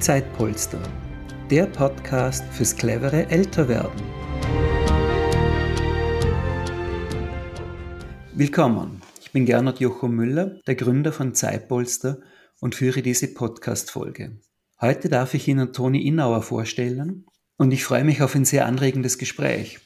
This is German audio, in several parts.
Zeitpolster, der Podcast fürs clevere Älterwerden. Willkommen, ich bin Gernot Jochum Müller, der Gründer von Zeitpolster und führe diese Podcast-Folge. Heute darf ich Ihnen Toni Innauer vorstellen und ich freue mich auf ein sehr anregendes Gespräch.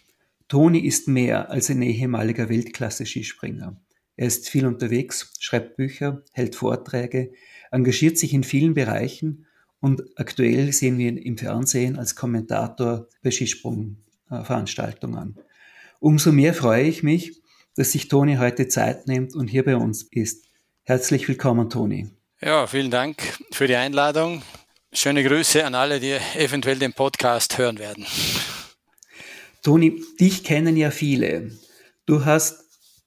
Toni ist mehr als ein ehemaliger Weltklasse-Skispringer. Er ist viel unterwegs, schreibt Bücher, hält Vorträge, engagiert sich in vielen Bereichen und aktuell sehen wir ihn im Fernsehen als Kommentator bei Skisprungveranstaltungen. Umso mehr freue ich mich, dass sich Toni heute Zeit nimmt und hier bei uns ist. Herzlich willkommen, Toni. Ja, vielen Dank für die Einladung. Schöne Grüße an alle, die eventuell den Podcast hören werden. Toni, dich kennen ja viele. Du hast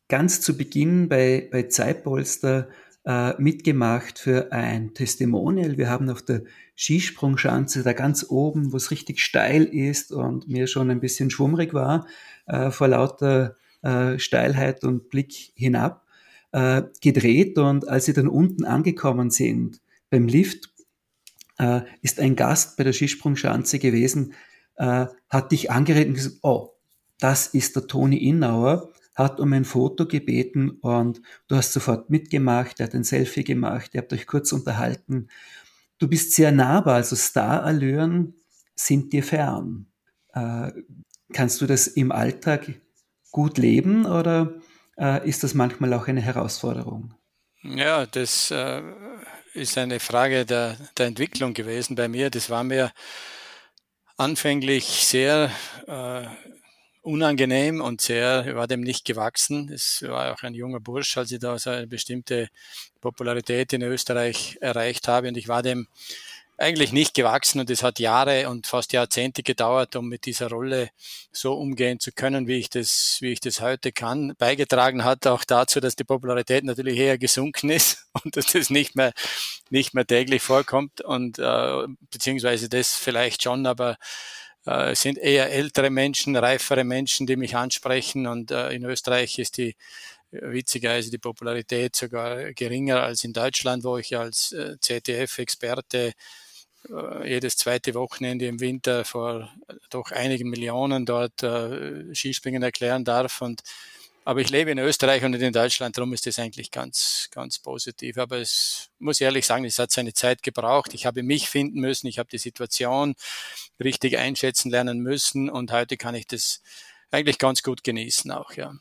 ganz zu Beginn bei, bei Zeitpolster äh, mitgemacht für ein Testimonial. Wir haben auf der Skisprungschanze da ganz oben, wo es richtig steil ist und mir schon ein bisschen schwummrig war, äh, vor lauter äh, Steilheit und Blick hinab, äh, gedreht. Und als sie dann unten angekommen sind, beim Lift, äh, ist ein Gast bei der Skisprungschanze gewesen, äh, hat dich angeredet und gesagt, oh, das ist der Toni Innauer hat um ein Foto gebeten und du hast sofort mitgemacht, er hat ein Selfie gemacht, ihr habt euch kurz unterhalten. Du bist sehr nahbar, also Starallüren sind dir fern. Äh, kannst du das im Alltag gut leben oder äh, ist das manchmal auch eine Herausforderung? Ja, das äh, ist eine Frage der, der Entwicklung gewesen bei mir. Das war mir anfänglich sehr äh, unangenehm und sehr, war dem nicht gewachsen. Es war auch ein junger Bursch, als ich da so eine bestimmte Popularität in Österreich erreicht habe und ich war dem eigentlich nicht gewachsen und es hat Jahre und fast Jahrzehnte gedauert, um mit dieser Rolle so umgehen zu können, wie ich das, wie ich das heute kann. Beigetragen hat auch dazu, dass die Popularität natürlich eher gesunken ist und dass das nicht mehr, nicht mehr täglich vorkommt und, äh, beziehungsweise das vielleicht schon, aber äh, es sind eher ältere Menschen, reifere Menschen, die mich ansprechen. Und äh, in Österreich ist die äh, witzigerweise die Popularität sogar geringer als in Deutschland, wo ich als ZDF-Experte jedes zweite Wochenende im Winter vor doch einigen Millionen dort Skispringen erklären darf. Und aber ich lebe in Österreich und nicht in Deutschland, darum ist das eigentlich ganz, ganz positiv. Aber es muss ehrlich sagen, es hat seine Zeit gebraucht. Ich habe mich finden müssen, ich habe die Situation richtig einschätzen lernen müssen und heute kann ich das eigentlich ganz gut genießen auch, ja.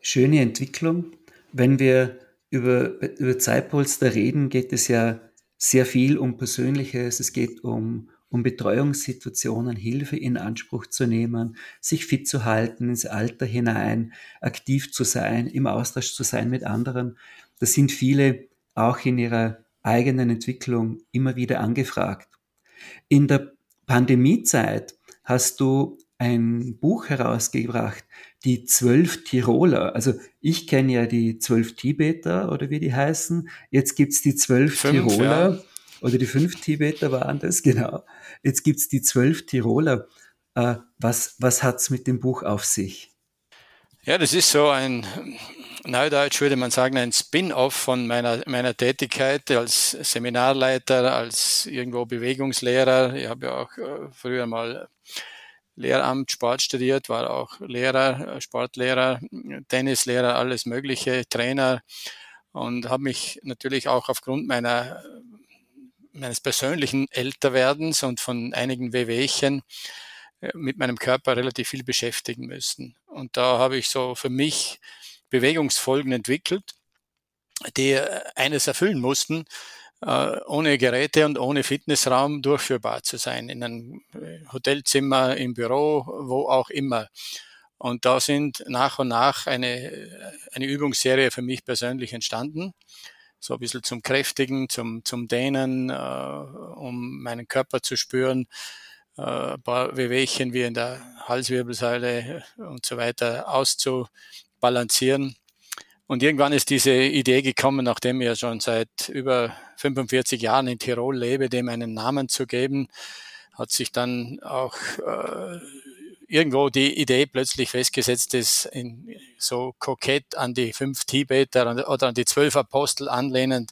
Schöne Entwicklung. Wenn wir über, über Zeitpolster reden, geht es ja sehr viel um Persönliches. Es geht um um Betreuungssituationen Hilfe in Anspruch zu nehmen, sich fit zu halten, ins Alter hinein, aktiv zu sein, im Austausch zu sein mit anderen. Da sind viele auch in ihrer eigenen Entwicklung immer wieder angefragt. In der Pandemiezeit hast du ein Buch herausgebracht, die zwölf Tiroler. Also ich kenne ja die zwölf Tibeter oder wie die heißen. Jetzt gibt's die zwölf Tiroler. Ja oder die fünf Tibeter waren das, genau. Jetzt gibt's die zwölf Tiroler. Äh, was was hat's mit dem Buch auf sich? Ja, das ist so ein, neudeutsch würde man sagen, ein Spin-off von meiner, meiner Tätigkeit als Seminarleiter, als irgendwo Bewegungslehrer. Ich habe ja auch äh, früher mal Lehramt, Sport studiert, war auch Lehrer, äh, Sportlehrer, Tennislehrer, alles Mögliche, Trainer und habe mich natürlich auch aufgrund meiner meines persönlichen Älterwerdens und von einigen Wehwehchen äh, mit meinem Körper relativ viel beschäftigen müssen. Und da habe ich so für mich Bewegungsfolgen entwickelt, die äh, eines erfüllen mussten, äh, ohne Geräte und ohne Fitnessraum durchführbar zu sein, in einem Hotelzimmer, im Büro, wo auch immer. Und da sind nach und nach eine, eine Übungsserie für mich persönlich entstanden so ein bisschen zum Kräftigen, zum, zum Dehnen, äh, um meinen Körper zu spüren, äh, ein paar Wehwehchen wie in der Halswirbelsäule und so weiter auszubalancieren. Und irgendwann ist diese Idee gekommen, nachdem ich ja schon seit über 45 Jahren in Tirol lebe, dem einen Namen zu geben, hat sich dann auch äh, irgendwo die Idee plötzlich festgesetzt ist, in, so kokett an die fünf Tibeter oder an die zwölf Apostel anlehnend,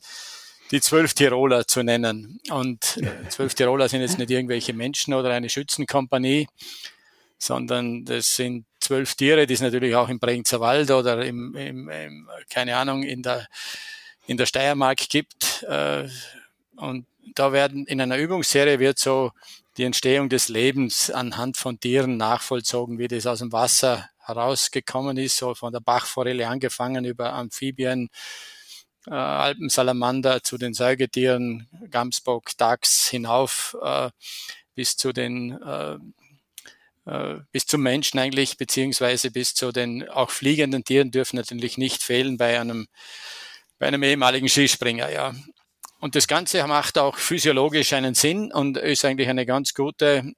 die zwölf Tiroler zu nennen. Und zwölf Tiroler sind jetzt nicht irgendwelche Menschen oder eine Schützenkompanie, sondern das sind zwölf Tiere, die es natürlich auch im Bregenzer Wald oder im, im, im keine Ahnung, in der, in der Steiermark gibt. Äh, und da werden in einer Übungsserie wird so die Entstehung des Lebens anhand von Tieren nachvollzogen, wie das aus dem Wasser herausgekommen ist, so von der Bachforelle angefangen über Amphibien, äh, Alpensalamander zu den Säugetieren, Gamsbock, Dachs hinauf äh, bis zu den äh, äh, bis zum Menschen eigentlich, beziehungsweise bis zu den auch fliegenden Tieren dürfen natürlich nicht fehlen bei einem, bei einem ehemaligen Skispringer, ja. Und das Ganze macht auch physiologisch einen Sinn und ist eigentlich eine ganz gute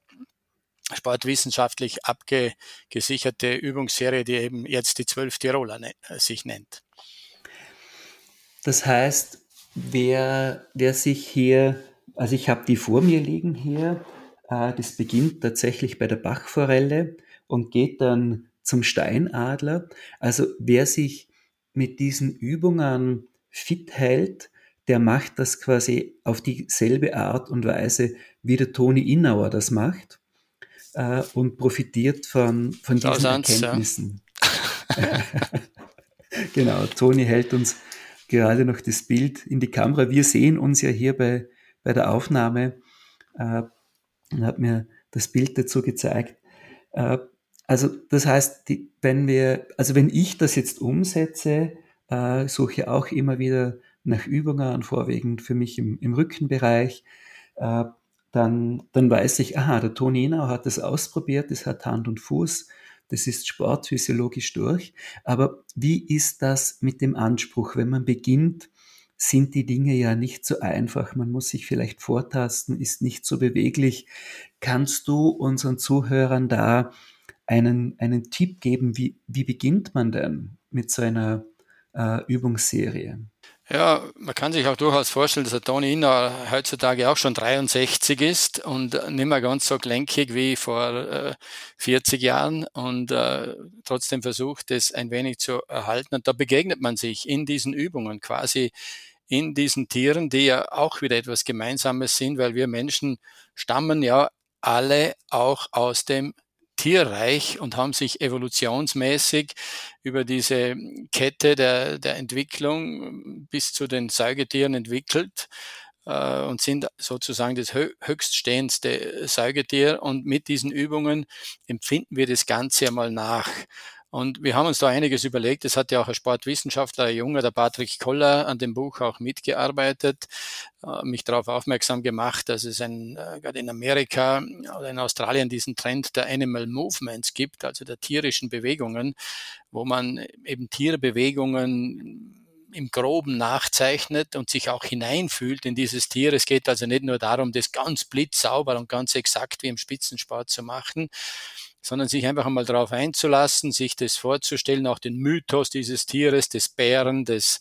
sportwissenschaftlich abgesicherte Übungsserie, die eben jetzt die zwölf Tiroler ne sich nennt. Das heißt, wer, wer sich hier, also ich habe die vor mir liegen hier, äh, das beginnt tatsächlich bei der Bachforelle und geht dann zum Steinadler. Also wer sich mit diesen Übungen fit hält, der macht das quasi auf dieselbe Art und Weise, wie der Toni Innauer das macht äh, und profitiert von, von diesen Tausend, Erkenntnissen. Ja. genau, Toni hält uns gerade noch das Bild in die Kamera. Wir sehen uns ja hier bei, bei der Aufnahme äh, und hat mir das Bild dazu gezeigt. Äh, also das heißt, die, wenn wir, also wenn ich das jetzt umsetze, äh, suche auch immer wieder nach Übungen, vorwiegend für mich im, im Rückenbereich, äh, dann, dann weiß ich, aha, der Toni Inau hat das ausprobiert, das hat Hand und Fuß, das ist sportphysiologisch durch. Aber wie ist das mit dem Anspruch, wenn man beginnt, sind die Dinge ja nicht so einfach. Man muss sich vielleicht vortasten, ist nicht so beweglich. Kannst du unseren Zuhörern da einen, einen Tipp geben, wie, wie beginnt man denn mit so einer äh, Übungsserie? Ja, man kann sich auch durchaus vorstellen, dass der Toni Inner heutzutage auch schon 63 ist und nicht mehr ganz so gelenkig wie vor äh, 40 Jahren und äh, trotzdem versucht, es ein wenig zu erhalten. Und da begegnet man sich in diesen Übungen quasi in diesen Tieren, die ja auch wieder etwas Gemeinsames sind, weil wir Menschen stammen ja alle auch aus dem Tierreich und haben sich evolutionsmäßig über diese Kette der, der Entwicklung bis zu den Säugetieren entwickelt äh, und sind sozusagen das höchststehendste Säugetier. Und mit diesen Übungen empfinden wir das Ganze einmal nach. Und wir haben uns da einiges überlegt. Es hat ja auch ein Sportwissenschaftler, ein Junge, der Patrick Koller, an dem Buch auch mitgearbeitet, äh, mich darauf aufmerksam gemacht, dass es ein, äh, gerade in Amerika oder in Australien diesen Trend der Animal Movements gibt, also der tierischen Bewegungen, wo man eben Tierbewegungen im Groben nachzeichnet und sich auch hineinfühlt in dieses Tier. Es geht also nicht nur darum, das ganz blitzsauber und ganz exakt wie im Spitzensport zu machen, sondern sich einfach einmal darauf einzulassen, sich das vorzustellen, auch den Mythos dieses Tieres, des Bären, des,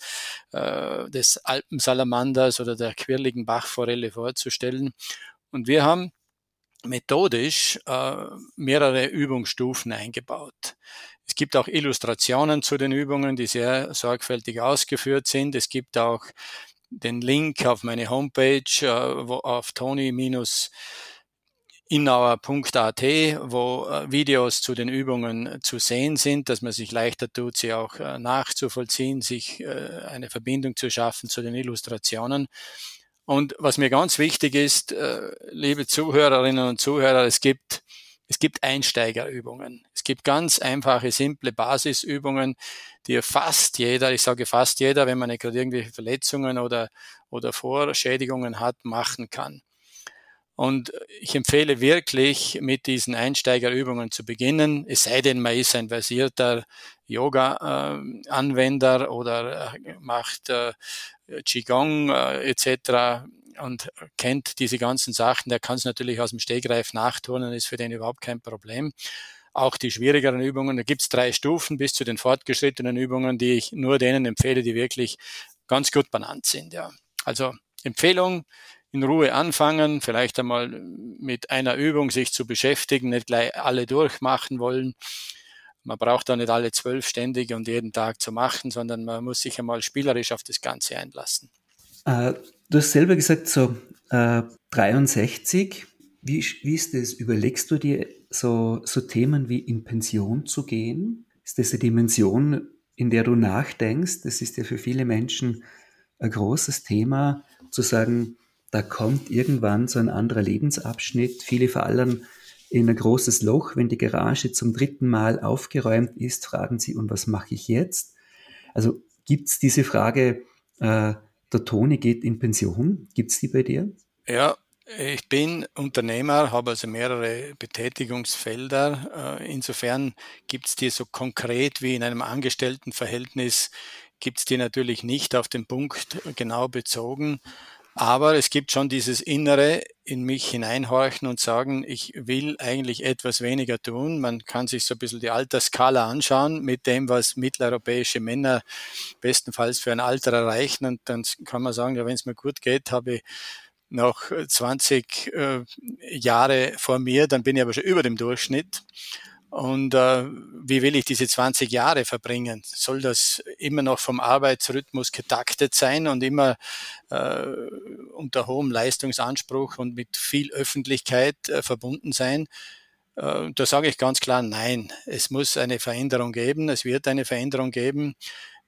äh, des Alpensalamanders oder der quirligen Bachforelle vorzustellen. Und wir haben methodisch äh, mehrere Übungsstufen eingebaut. Es gibt auch Illustrationen zu den Übungen, die sehr sorgfältig ausgeführt sind. Es gibt auch den Link auf meine Homepage, äh, wo auf tony- innauer.at, wo äh, Videos zu den Übungen zu sehen sind, dass man sich leichter tut, sie auch äh, nachzuvollziehen, sich eine Verbindung zu schaffen zu den Illustrationen. Und was mir ganz wichtig ist, liebe Zuhörerinnen und Zuhörer, es gibt, es gibt Einsteigerübungen. Es gibt ganz einfache, simple Basisübungen, die fast jeder, ich sage fast jeder, wenn man nicht gerade irgendwelche Verletzungen oder, oder Vorschädigungen hat, machen kann. Und ich empfehle wirklich, mit diesen Einsteigerübungen zu beginnen, es sei denn, man ist ein versierter Yoga-Anwender oder äh, macht äh, Qigong äh, etc. und kennt diese ganzen Sachen, der kann es natürlich aus dem Stegreif nachturnen, ist für den überhaupt kein Problem. Auch die schwierigeren Übungen, da gibt es drei Stufen bis zu den fortgeschrittenen Übungen, die ich nur denen empfehle, die wirklich ganz gut benannt sind. Ja. Also Empfehlung, in Ruhe anfangen, vielleicht einmal mit einer Übung sich zu beschäftigen, nicht gleich alle durchmachen wollen. Man braucht da nicht alle zwölf ständig und jeden Tag zu machen, sondern man muss sich einmal spielerisch auf das Ganze einlassen. Äh, du hast selber gesagt, so äh, 63. Wie, wie ist das? Überlegst du dir so, so Themen wie in Pension zu gehen? Ist das eine Dimension, in der du nachdenkst? Das ist ja für viele Menschen ein großes Thema, zu sagen, da kommt irgendwann so ein anderer Lebensabschnitt. Viele fallen in ein großes Loch, wenn die Garage zum dritten Mal aufgeräumt ist, fragen sie, und was mache ich jetzt? Also gibt es diese Frage, äh, der Toni geht in Pension, gibt es die bei dir? Ja, ich bin Unternehmer, habe also mehrere Betätigungsfelder. Äh, insofern gibt es die so konkret wie in einem Angestelltenverhältnis, gibt es die natürlich nicht auf den Punkt genau bezogen. Aber es gibt schon dieses Innere in mich hineinhorchen und sagen, ich will eigentlich etwas weniger tun. Man kann sich so ein bisschen die Altersskala anschauen mit dem, was mitteleuropäische Männer bestenfalls für ein Alter erreichen. Und dann kann man sagen, ja, wenn es mir gut geht, habe ich noch 20 äh, Jahre vor mir, dann bin ich aber schon über dem Durchschnitt. Und äh, wie will ich diese 20 Jahre verbringen? Soll das immer noch vom Arbeitsrhythmus getaktet sein und immer äh, unter hohem Leistungsanspruch und mit viel Öffentlichkeit äh, verbunden sein? Äh, da sage ich ganz klar, nein, es muss eine Veränderung geben, es wird eine Veränderung geben.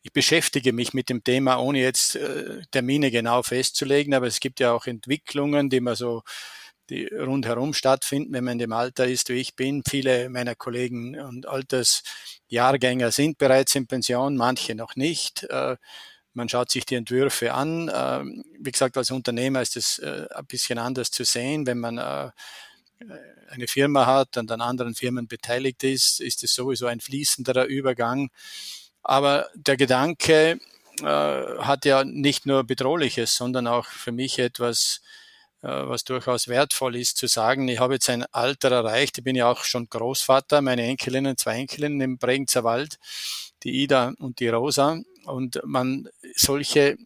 Ich beschäftige mich mit dem Thema, ohne jetzt äh, Termine genau festzulegen, aber es gibt ja auch Entwicklungen, die man so die rundherum stattfinden, wenn man in dem Alter ist, wie ich bin. Viele meiner Kollegen und Altersjahrgänger sind bereits in Pension, manche noch nicht. Äh, man schaut sich die Entwürfe an. Ähm, wie gesagt, als Unternehmer ist es äh, ein bisschen anders zu sehen. Wenn man äh, eine Firma hat und an anderen Firmen beteiligt ist, ist es sowieso ein fließenderer Übergang. Aber der Gedanke hat ja nicht nur Bedrohliches, sondern auch für mich etwas was durchaus wertvoll ist, zu sagen, ich habe jetzt ein Alter erreicht, ich bin ja auch schon Großvater, meine Enkelinnen, zwei Enkelinnen im Bregenzer Wald, die Ida und die Rosa. Und man solche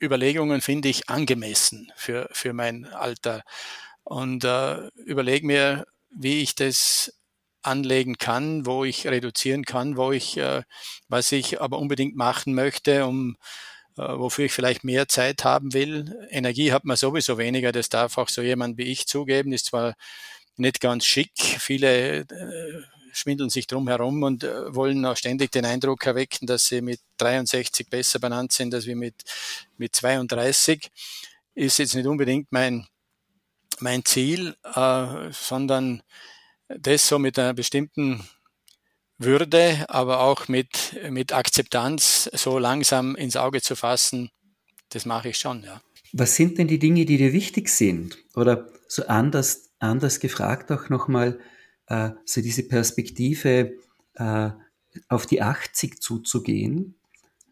Überlegungen finde ich angemessen für, für mein Alter. Und äh, überlege mir, wie ich das anlegen kann, wo ich reduzieren kann, wo ich, äh, was ich aber unbedingt machen möchte, um äh, wofür ich vielleicht mehr Zeit haben will. Energie hat man sowieso weniger, das darf auch so jemand wie ich zugeben, ist zwar nicht ganz schick, viele äh, schwindeln sich drum herum und äh, wollen auch ständig den Eindruck erwecken, dass sie mit 63 besser benannt sind als wir mit, mit 32. Ist jetzt nicht unbedingt mein, mein Ziel, äh, sondern das so mit einer bestimmten würde, aber auch mit, mit Akzeptanz so langsam ins Auge zu fassen, das mache ich schon, ja. Was sind denn die Dinge, die dir wichtig sind? Oder so anders, anders gefragt auch nochmal, äh, so diese Perspektive äh, auf die 80 zuzugehen.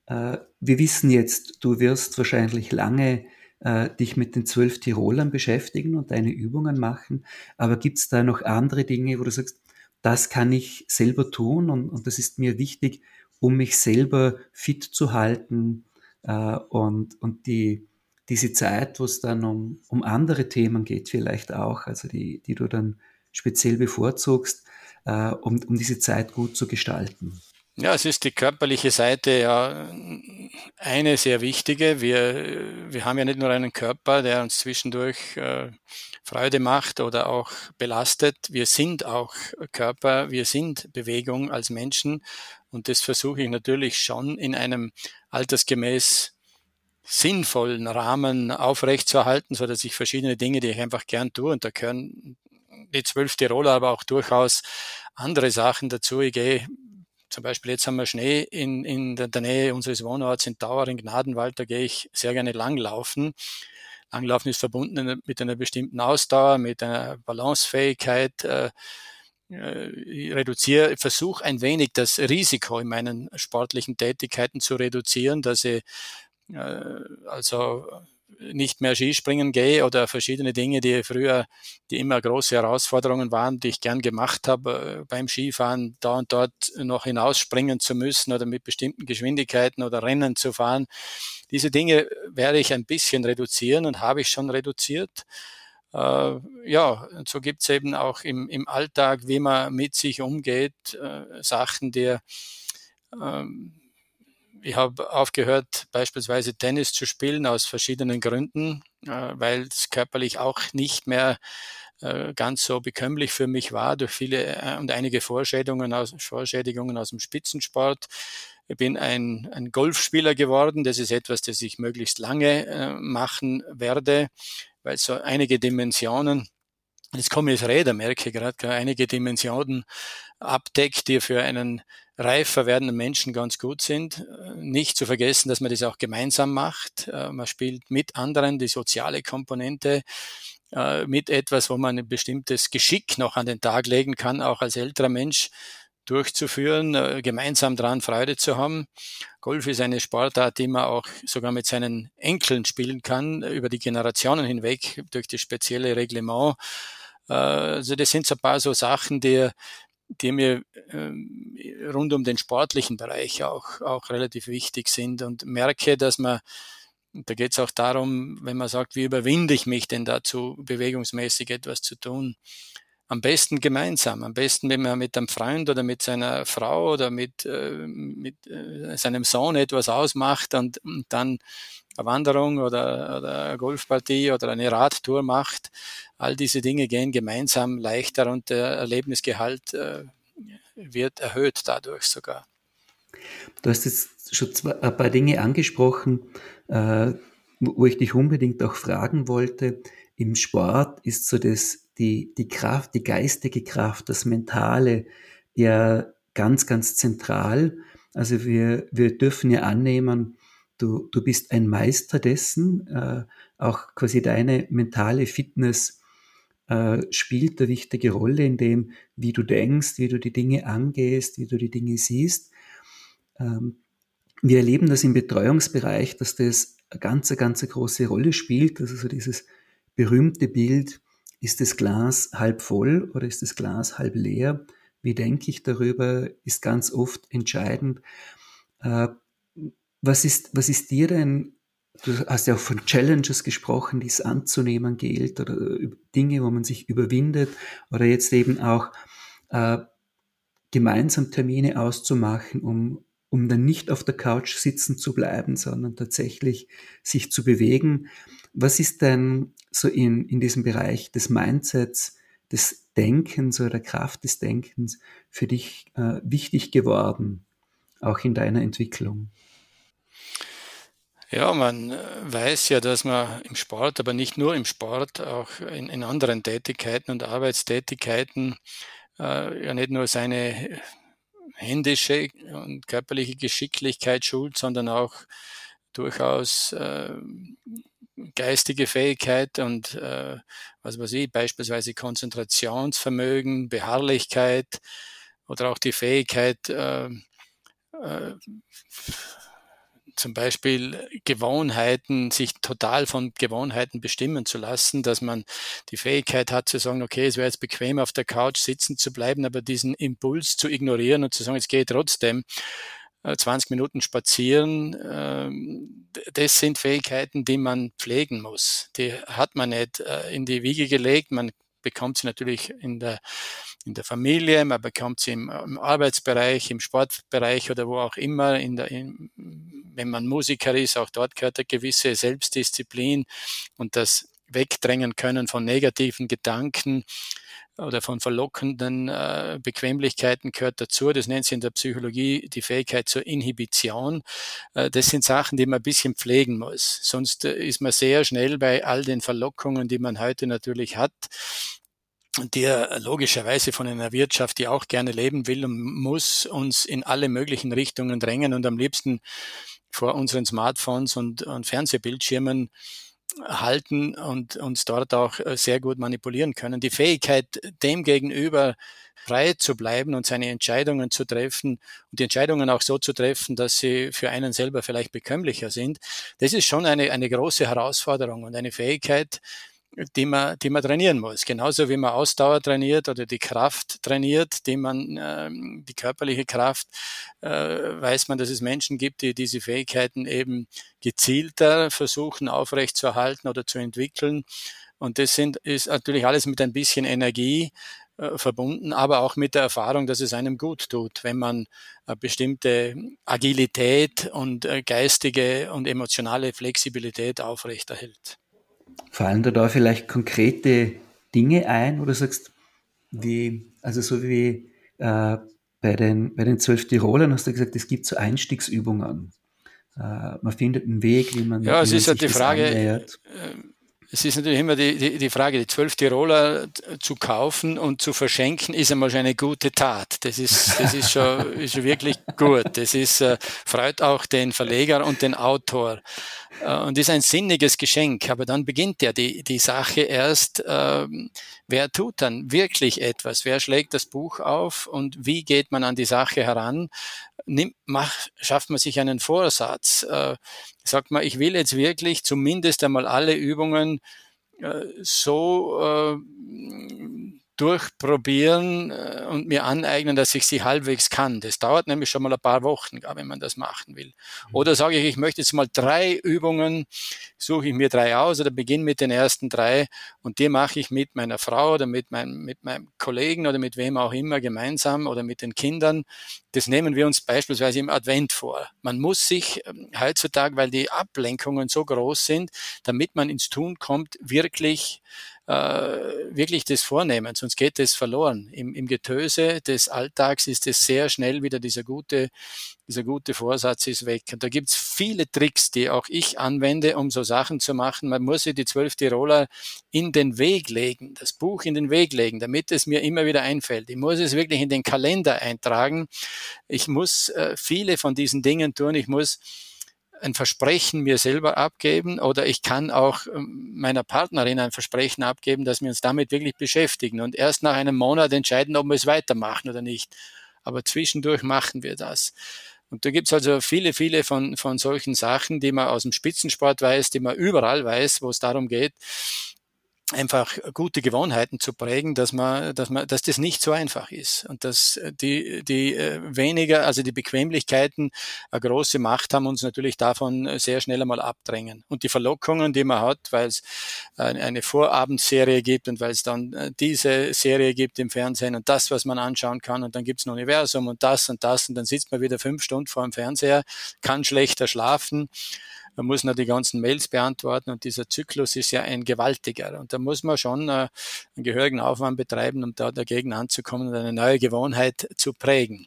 Äh, wir wissen jetzt, du wirst wahrscheinlich lange äh, dich mit den zwölf Tirolern beschäftigen und deine Übungen machen, aber gibt es da noch andere Dinge, wo du sagst, das kann ich selber tun und, und das ist mir wichtig, um mich selber fit zu halten äh, und, und die, diese Zeit, wo es dann um, um andere Themen geht, vielleicht auch, also die, die du dann speziell bevorzugst, äh, um, um diese Zeit gut zu gestalten. Ja, es ist die körperliche Seite ja eine sehr wichtige. Wir, wir haben ja nicht nur einen Körper, der uns zwischendurch äh, Freude macht oder auch belastet. Wir sind auch Körper, wir sind Bewegung als Menschen und das versuche ich natürlich schon in einem altersgemäß sinnvollen Rahmen aufrechtzuerhalten, so dass ich verschiedene Dinge, die ich einfach gern tue, und da gehören die zwölf Tiroler, aber auch durchaus andere Sachen dazu. Ich gehe zum Beispiel jetzt haben wir Schnee in, in der Nähe unseres Wohnorts in Dauer in Gnadenwald, da gehe ich sehr gerne langlaufen. Langlaufen ist verbunden mit einer bestimmten Ausdauer, mit einer Balancefähigkeit. Äh, äh, ich reduziere, versuche ein wenig das Risiko in meinen sportlichen Tätigkeiten zu reduzieren, dass ich äh, also nicht mehr Skispringen gehe oder verschiedene Dinge, die früher, die immer große Herausforderungen waren, die ich gern gemacht habe, äh, beim Skifahren da und dort noch hinausspringen zu müssen oder mit bestimmten Geschwindigkeiten oder Rennen zu fahren. Diese Dinge werde ich ein bisschen reduzieren und habe ich schon reduziert. Äh, ja, und so gibt es eben auch im, im Alltag, wie man mit sich umgeht, äh, Sachen, die ähm, ich habe aufgehört, beispielsweise Tennis zu spielen aus verschiedenen Gründen, äh, weil es körperlich auch nicht mehr äh, ganz so bekömmlich für mich war durch viele äh, und einige Vorschädigungen aus, Vorschädigungen aus dem Spitzensport. Ich bin ein, ein Golfspieler geworden. Das ist etwas, das ich möglichst lange machen werde, weil so einige Dimensionen Jetzt komme ich ins Räder, merke gerade, einige Dimensionen abdeckt, die für einen reifer werdenden Menschen ganz gut sind. Nicht zu vergessen, dass man das auch gemeinsam macht. Äh, man spielt mit anderen die soziale Komponente äh, mit etwas, wo man ein bestimmtes Geschick noch an den Tag legen kann, auch als älterer Mensch durchzuführen, äh, gemeinsam daran Freude zu haben. Golf ist eine Sportart, die man auch sogar mit seinen Enkeln spielen kann, über die Generationen hinweg, durch das spezielle Reglement. Äh, also das sind so ein paar so Sachen, die, die mir ähm, rund um den sportlichen Bereich auch, auch relativ wichtig sind und merke, dass man da geht es auch darum, wenn man sagt, wie überwinde ich mich denn dazu, bewegungsmäßig etwas zu tun? Am besten gemeinsam, am besten, wenn man mit einem Freund oder mit seiner Frau oder mit, äh, mit äh, seinem Sohn etwas ausmacht und, und dann eine Wanderung oder, oder eine Golfpartie oder eine Radtour macht. All diese Dinge gehen gemeinsam leichter und der Erlebnisgehalt äh, wird erhöht dadurch sogar. Du hast jetzt schon zwei, ein paar Dinge angesprochen, äh, wo ich dich unbedingt auch fragen wollte. Im Sport ist so das, die, die Kraft, die geistige Kraft, das Mentale ja ganz, ganz zentral. Also wir, wir dürfen ja annehmen, du, du bist ein Meister dessen, äh, auch quasi deine mentale Fitness äh, spielt eine wichtige Rolle in dem, wie du denkst, wie du die Dinge angehst, wie du die Dinge siehst. Ähm, wir erleben das im Betreuungsbereich, dass das eine ganz, ganz große Rolle spielt. Also so dieses berühmte Bild, ist das Glas halb voll oder ist das Glas halb leer? Wie denke ich darüber, ist ganz oft entscheidend. Äh, was ist, was ist dir denn, du hast ja auch von Challenges gesprochen, die es anzunehmen gilt oder Dinge, wo man sich überwindet oder jetzt eben auch äh, gemeinsam Termine auszumachen, um, um dann nicht auf der Couch sitzen zu bleiben, sondern tatsächlich sich zu bewegen. Was ist denn so in, in diesem Bereich des Mindsets, des Denkens oder der Kraft des Denkens für dich äh, wichtig geworden, auch in deiner Entwicklung? Ja, man äh, weiß ja, dass man im Sport, aber nicht nur im Sport, auch in, in anderen Tätigkeiten und Arbeitstätigkeiten äh, ja nicht nur seine händische und körperliche Geschicklichkeit schult, sondern auch durchaus äh, geistige Fähigkeit und äh, was weiß ich, beispielsweise Konzentrationsvermögen, Beharrlichkeit oder auch die Fähigkeit, äh, äh, zum Beispiel Gewohnheiten, sich total von Gewohnheiten bestimmen zu lassen, dass man die Fähigkeit hat zu sagen, okay, es wäre jetzt bequem auf der Couch sitzen zu bleiben, aber diesen Impuls zu ignorieren und zu sagen, es geht trotzdem 20 äh, Minuten spazieren, ähm, das sind Fähigkeiten, die man pflegen muss. Die hat man nicht äh, in die Wiege gelegt. Man bekommt sie natürlich in der, in der Familie, man bekommt sie im, im Arbeitsbereich, im Sportbereich oder wo auch immer. In der, in, wenn man Musiker ist, auch dort gehört eine gewisse Selbstdisziplin und das Wegdrängen können von negativen Gedanken oder von verlockenden äh, Bequemlichkeiten gehört dazu. Das nennt sich in der Psychologie die Fähigkeit zur Inhibition. Äh, das sind Sachen, die man ein bisschen pflegen muss. Sonst äh, ist man sehr schnell bei all den Verlockungen, die man heute natürlich hat, die logischerweise von einer Wirtschaft, die auch gerne leben will und muss, uns in alle möglichen Richtungen drängen und am liebsten vor unseren Smartphones und, und Fernsehbildschirmen halten und uns dort auch äh, sehr gut manipulieren können. Die Fähigkeit, dem gegenüber frei zu bleiben und seine Entscheidungen zu treffen und die Entscheidungen auch so zu treffen, dass sie für einen selber vielleicht bekömmlicher sind, das ist schon eine, eine große Herausforderung und eine Fähigkeit, die man, die man trainieren muss. Genauso wie man Ausdauer trainiert oder die Kraft trainiert, die man, äh, die körperliche Kraft, äh, weiß man, dass es Menschen gibt, die diese Fähigkeiten eben gezielter versuchen aufrechtzuerhalten oder zu entwickeln. Und das sind, ist natürlich alles mit ein bisschen Energie äh, verbunden, aber auch mit der Erfahrung, dass es einem gut tut, wenn man eine bestimmte Agilität und äh, geistige und emotionale Flexibilität aufrechterhält. Fallen da da vielleicht konkrete Dinge ein, wo du sagst, wie, also so wie äh, bei den, bei den zwölf Tirolern hast du gesagt, es gibt so Einstiegsübungen. Äh, man findet einen Weg, wie man. Ja, es ist ja die Frage. Annähert. Äh, es ist natürlich immer die, die, die Frage, die zwölf Tiroler zu kaufen und zu verschenken, ist einmal schon eine gute Tat. Das ist, das ist schon, ist wirklich gut. Das ist, äh, freut auch den Verleger und den Autor. Äh, und ist ein sinniges Geschenk. Aber dann beginnt ja die, die Sache erst, äh, wer tut dann wirklich etwas? Wer schlägt das Buch auf und wie geht man an die Sache heran? Nimmt, macht, schafft man sich einen Vorsatz? Äh, sagt man, ich will jetzt wirklich zumindest einmal alle Übungen äh, so äh, durchprobieren äh, und mir aneignen, dass ich sie halbwegs kann. Das dauert nämlich schon mal ein paar Wochen, wenn man das machen will. Mhm. Oder sage ich, ich möchte jetzt mal drei Übungen, suche ich mir drei aus oder beginne mit den ersten drei und die mache ich mit meiner Frau oder mit meinem, mit meinem Kollegen oder mit wem auch immer gemeinsam oder mit den Kindern. Das nehmen wir uns beispielsweise im Advent vor. Man muss sich ähm, heutzutage, weil die Ablenkungen so groß sind, damit man ins Tun kommt, wirklich äh, wirklich das vornehmen, sonst geht das verloren. Im, Im Getöse des Alltags ist es sehr schnell wieder dieser gute, dieser gute Vorsatz ist weg. Und da gibt's viele Tricks, die auch ich anwende, um so Sachen zu machen. Man muss sich die zwölf Tiroler in den Weg legen, das Buch in den Weg legen, damit es mir immer wieder einfällt. Ich muss es wirklich in den Kalender eintragen. Ich muss äh, viele von diesen Dingen tun. Ich muss ein Versprechen mir selber abgeben oder ich kann auch ähm, meiner Partnerin ein Versprechen abgeben, dass wir uns damit wirklich beschäftigen und erst nach einem Monat entscheiden, ob wir es weitermachen oder nicht. Aber zwischendurch machen wir das. Und da gibt's also viele, viele von, von solchen Sachen, die man aus dem Spitzensport weiß, die man überall weiß, wo es darum geht, einfach gute Gewohnheiten zu prägen, dass man, dass man, dass das nicht so einfach ist und dass die, die äh, weniger, also die Bequemlichkeiten eine große Macht haben, uns natürlich davon sehr schnell einmal abdrängen. Und die Verlockungen, die man hat, weil es eine Vorabendserie gibt und weil es dann äh, diese Serie gibt im Fernsehen und das, was man anschauen kann und dann gibt's ein Universum und das und das und dann sitzt man wieder fünf Stunden vor dem Fernseher, kann schlechter schlafen man muss noch die ganzen Mails beantworten und dieser Zyklus ist ja ein gewaltiger. Und da muss man schon äh, einen gehörigen Aufwand betreiben, um da dagegen anzukommen und eine neue Gewohnheit zu prägen.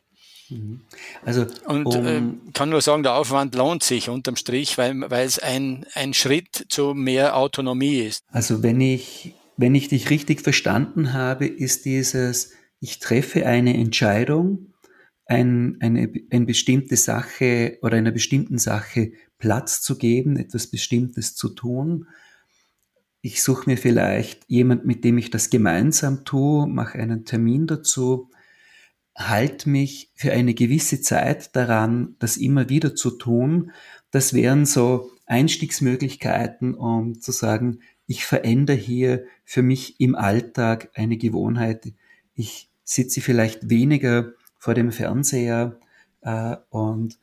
Mhm. Also, und um, äh, kann nur sagen, der Aufwand lohnt sich unterm Strich, weil, weil es ein, ein Schritt zu mehr Autonomie ist. Also wenn ich, wenn ich dich richtig verstanden habe, ist dieses, ich treffe eine Entscheidung, ein, eine, eine bestimmte Sache oder einer bestimmten Sache Platz zu geben, etwas Bestimmtes zu tun. Ich suche mir vielleicht jemand, mit dem ich das gemeinsam tue, mache einen Termin dazu, halt mich für eine gewisse Zeit daran, das immer wieder zu tun. Das wären so Einstiegsmöglichkeiten, um zu sagen, ich verändere hier für mich im Alltag eine Gewohnheit. Ich sitze vielleicht weniger vor dem Fernseher äh, und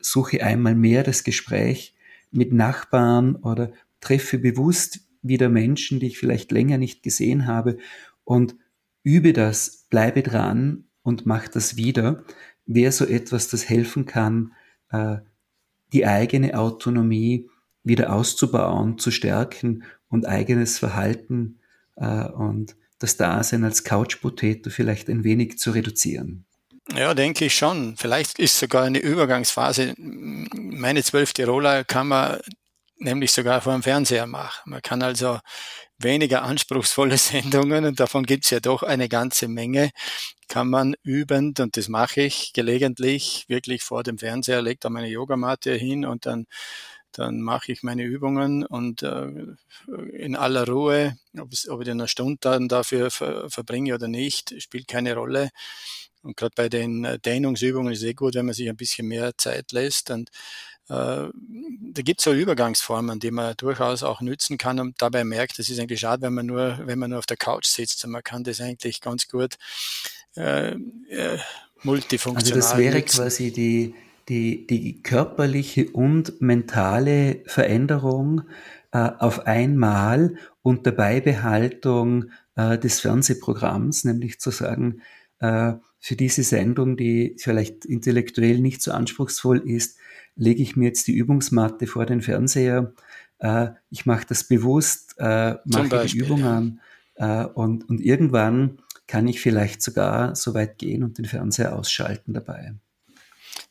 suche einmal mehr das Gespräch mit Nachbarn oder treffe bewusst wieder Menschen, die ich vielleicht länger nicht gesehen habe und übe das, bleibe dran und mach das wieder, wäre so etwas, das helfen kann, äh, die eigene Autonomie wieder auszubauen, zu stärken und eigenes Verhalten äh, und das Dasein als Couch-Potato vielleicht ein wenig zu reduzieren. Ja, denke ich schon. Vielleicht ist sogar eine Übergangsphase. Meine zwölf Tiroler kann man nämlich sogar vor dem Fernseher machen. Man kann also weniger anspruchsvolle Sendungen, und davon gibt's ja doch eine ganze Menge, kann man übend, und das mache ich gelegentlich, wirklich vor dem Fernseher, lege da meine Yogamatte hin und dann dann mache ich meine Übungen und äh, in aller Ruhe, ob, es, ob ich eine Stunde dann dafür ver, verbringe oder nicht, spielt keine Rolle. Und gerade bei den äh, Dehnungsübungen ist es eh gut, wenn man sich ein bisschen mehr Zeit lässt. Und äh, da gibt es so Übergangsformen, die man durchaus auch nützen kann und dabei merkt, es ist eigentlich schade, wenn man nur, wenn man nur auf der Couch sitzt. Und man kann das eigentlich ganz gut äh, äh, multifunktional. Also das wäre nutzen. quasi die, die, die körperliche und mentale Veränderung, äh, auf einmal unter Beibehaltung äh, des Fernsehprogramms, nämlich zu sagen, äh, für diese Sendung, die vielleicht intellektuell nicht so anspruchsvoll ist, lege ich mir jetzt die Übungsmatte vor den Fernseher. Äh, ich mache das bewusst, äh, mache Beispiel, die Übungen ja. Äh, und, und irgendwann kann ich vielleicht sogar so weit gehen und den Fernseher ausschalten dabei.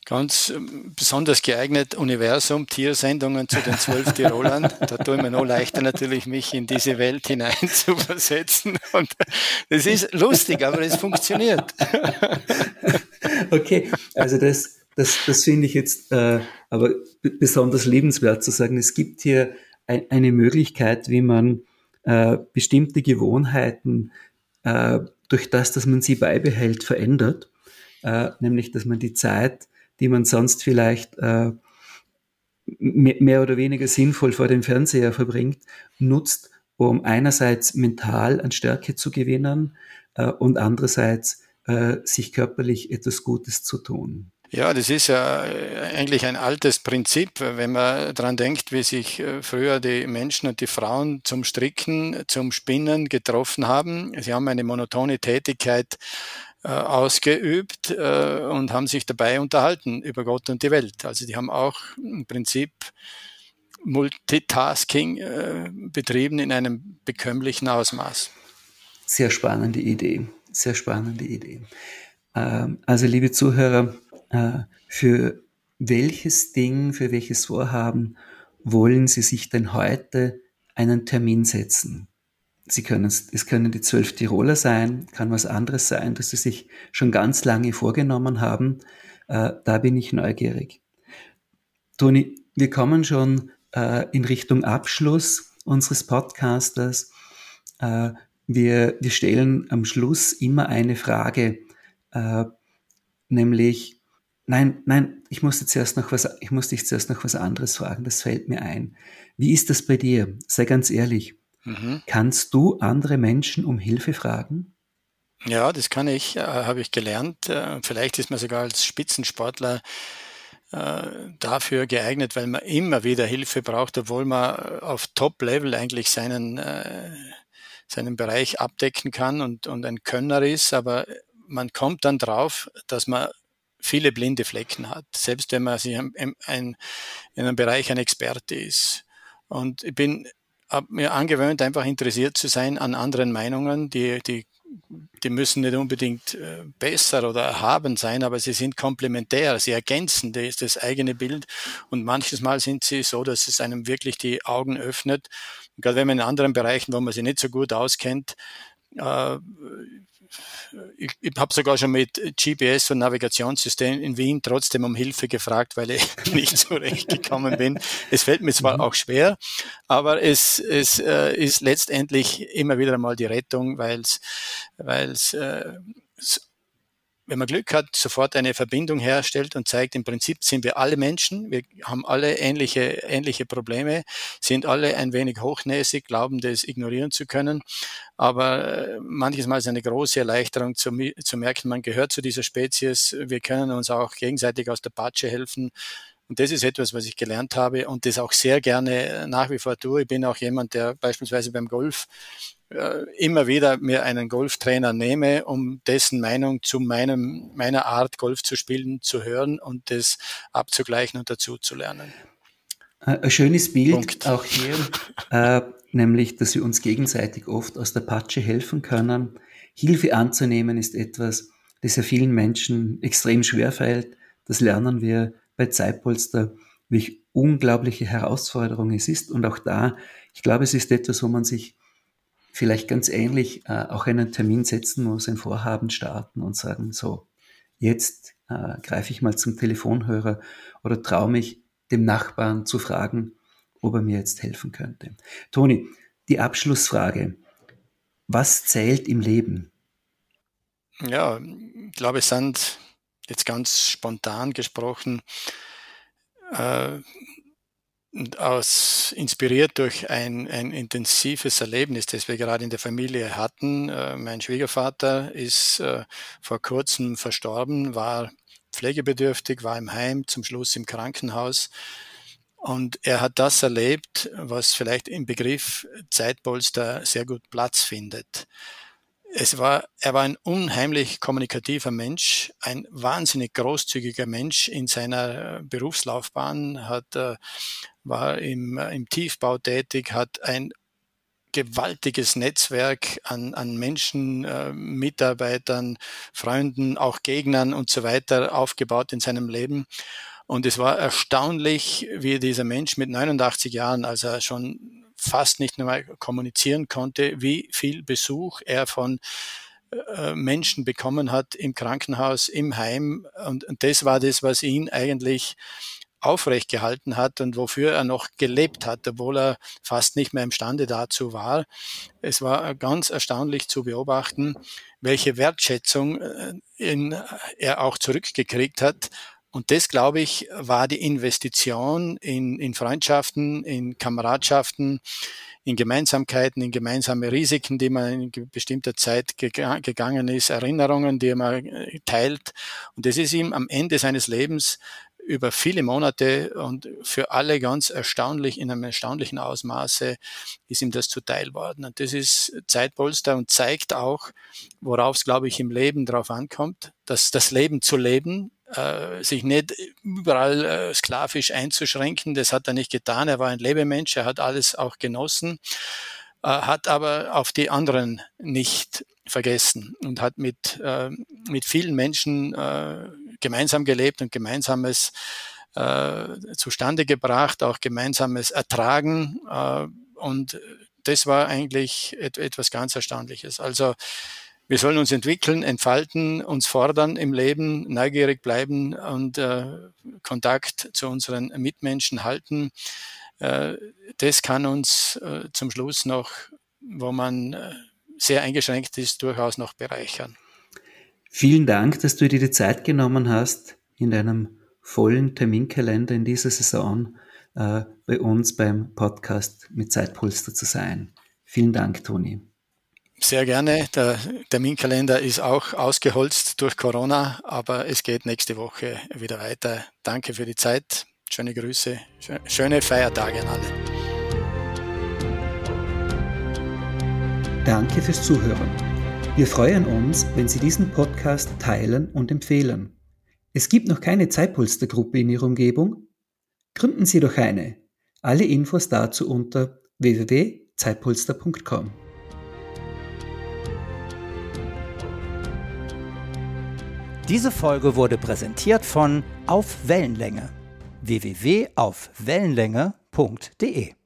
Ganz ähm, besonders geeignet Universum, Tiersendungen zu den zwölf Tirolern. Da tue ich mir noch leichter natürlich, mich in diese Welt hinein zu versetzen. Und das ist lustig, aber es funktioniert. Okay, also das, das, das finde ich jetzt äh, aber besonders lebenswert zu sagen. Es gibt hier ein, eine Möglichkeit, wie man äh, bestimmte Gewohnheiten äh, durch das, dass man sie beibehält, verändert. Äh, nämlich, dass man die Zeit, die man sonst vielleicht äh, mehr oder weniger sinnvoll vor dem Fernseher verbringt, nutzt, um einerseits mental an Stärke zu gewinnen äh, und andererseits äh, sich körperlich etwas Gutes zu tun. Ja, das ist ja äh, eigentlich ein altes Prinzip, wenn man daran denkt, wie sich äh, früher die Menschen und die Frauen zum Stricken, zum Spinnen getroffen haben. Sie haben eine monotone Tätigkeit äh, ausgeübt äh, und haben sich dabei unterhalten über Gott und die Welt. Also die haben auch im Prinzip Multitasking äh, betrieben in einem bekömmlichen Ausmaß. Sehr spannende Idee, sehr spannende Idee. Ähm, also liebe Zuhörer, äh, für welches Ding, für welches Vorhaben wollen Sie sich denn heute einen Termin setzen? Sie können es, können die zwölf Tiroler sein, kann was anderes sein, das Sie sich schon ganz lange vorgenommen haben. Äh, da bin ich neugierig. Toni, wir kommen schon äh, in Richtung Abschluss unseres Podcasters. Äh, wir, wir stellen am Schluss immer eine Frage, äh, nämlich Nein, nein, ich musste zuerst noch was, ich muss dich zuerst noch was anderes fragen, das fällt mir ein. Wie ist das bei dir? Sei ganz ehrlich. Mhm. Kannst du andere Menschen um Hilfe fragen? Ja, das kann ich, äh, habe ich gelernt. Äh, vielleicht ist man sogar als Spitzensportler äh, dafür geeignet, weil man immer wieder Hilfe braucht, obwohl man auf Top-Level eigentlich seinen, äh, seinen Bereich abdecken kann und, und ein Könner ist, aber man kommt dann drauf, dass man viele blinde Flecken hat, selbst wenn man sich ein, ein, in einem Bereich ein Experte ist. Und ich bin habe mir angewöhnt, einfach interessiert zu sein an anderen Meinungen, die, die, die müssen nicht unbedingt äh, besser oder erhaben sein, aber sie sind komplementär, sie ergänzen das, das eigene Bild und manches Mal sind sie so, dass es einem wirklich die Augen öffnet. Und gerade wenn man in anderen Bereichen, wo man sich nicht so gut auskennt, äh, ich, ich habe sogar schon mit GPS und Navigationssystemen in Wien trotzdem um Hilfe gefragt, weil ich nicht zurechtgekommen bin. Es fällt mir zwar mhm. auch schwer, aber es, es äh, ist letztendlich immer wieder einmal die Rettung, weil es äh, wenn man Glück hat, sofort eine Verbindung herstellt und zeigt, im Prinzip sind wir alle Menschen, wir haben alle ähnliche, ähnliche Probleme, sind alle ein wenig hochnäsig, glauben, das ignorieren zu können. Aber äh, manches Mal ist eine große Erleichterung zu, zu merken, man gehört zu dieser Spezies, wir können uns auch gegenseitig aus der Patsche helfen. Und das ist etwas, was ich gelernt habe und das auch sehr gerne nach wie vor tue. Ich bin auch jemand, der beispielsweise beim Golf äh, immer wieder mir einen Golftrainer nehme, um dessen Meinung zu meinem, meiner Art Golf zu spielen zu hören und das abzugleichen und dazu zu lernen. Äh, ein schönes Bild Punkt. auch hier, äh, nämlich, dass wir uns gegenseitig oft aus der Patsche helfen können. Hilfe anzunehmen ist etwas, das ja vielen Menschen extrem schwer fällt. Das lernen wir bei Zeitpolster, welche unglaubliche Herausforderung es ist. Und auch da, ich glaube, es ist etwas, wo man sich vielleicht ganz ähnlich äh, auch einen Termin setzen muss, ein Vorhaben starten und sagen, so, jetzt äh, greife ich mal zum Telefonhörer oder traue mich, dem Nachbarn zu fragen, ob er mir jetzt helfen könnte. Toni, die Abschlussfrage. Was zählt im Leben? Ja, ich glaube, es sind jetzt ganz spontan gesprochen äh, aus, inspiriert durch ein, ein intensives Erlebnis, das wir gerade in der Familie hatten. Äh, mein Schwiegervater ist äh, vor kurzem verstorben, war pflegebedürftig, war im Heim, zum Schluss im Krankenhaus. Und er hat das erlebt, was vielleicht im Begriff Zeitpolster sehr gut Platz findet. Es war, er war ein unheimlich kommunikativer Mensch, ein wahnsinnig großzügiger Mensch in seiner Berufslaufbahn, hat, äh, war im, im Tiefbau tätig, hat ein gewaltiges Netzwerk an, an Menschen, äh, Mitarbeitern, Freunden, auch Gegnern und so weiter aufgebaut in seinem Leben. Und es war erstaunlich, wie dieser Mensch mit 89 Jahren, als er schon fast nicht mehr kommunizieren konnte, wie viel Besuch er von äh, Menschen bekommen hat im Krankenhaus, im Heim. Und, und das war das, was ihn eigentlich aufrecht gehalten hat und wofür er noch gelebt hat, obwohl er fast nicht mehr imstande dazu war. Es war ganz erstaunlich zu beobachten, welche Wertschätzung äh, er auch zurückgekriegt hat. Und das, glaube ich, war die Investition in, in Freundschaften, in Kameradschaften, in Gemeinsamkeiten, in gemeinsame Risiken, die man in bestimmter Zeit gegangen ist, Erinnerungen, die man äh, teilt. Und das ist ihm am Ende seines Lebens über viele Monate und für alle ganz erstaunlich, in einem erstaunlichen Ausmaße ist ihm das zuteil worden. Und das ist Zeitpolster und zeigt auch, worauf es, glaube ich, im Leben drauf ankommt, dass das Leben zu leben, äh, sich nicht überall äh, sklavisch einzuschränken. Das hat er nicht getan. Er war ein Lebemensch, er hat alles auch genossen, äh, hat aber auf die anderen nicht vergessen und hat mit, äh, mit vielen Menschen äh, gemeinsam gelebt und gemeinsames äh, zustande gebracht, auch gemeinsames Ertragen. Äh, und das war eigentlich et etwas ganz Erstaunliches. Also wir sollen uns entwickeln, entfalten, uns fordern im Leben, neugierig bleiben und äh, Kontakt zu unseren Mitmenschen halten. Äh, das kann uns äh, zum Schluss noch, wo man äh, sehr eingeschränkt ist, durchaus noch bereichern. Vielen Dank, dass du dir die Zeit genommen hast, in deinem vollen Terminkalender in dieser Saison äh, bei uns beim Podcast mit Zeitpolster zu sein. Vielen Dank, Toni. Sehr gerne. Der Terminkalender ist auch ausgeholzt durch Corona, aber es geht nächste Woche wieder weiter. Danke für die Zeit. Schöne Grüße. Schöne Feiertage an alle. Danke fürs Zuhören. Wir freuen uns, wenn Sie diesen Podcast teilen und empfehlen. Es gibt noch keine Zeitpolstergruppe in Ihrer Umgebung? Gründen Sie doch eine. Alle Infos dazu unter www.zeitpolster.com. Diese Folge wurde präsentiert von Auf Wellenlänge www.aufwellenlänge.de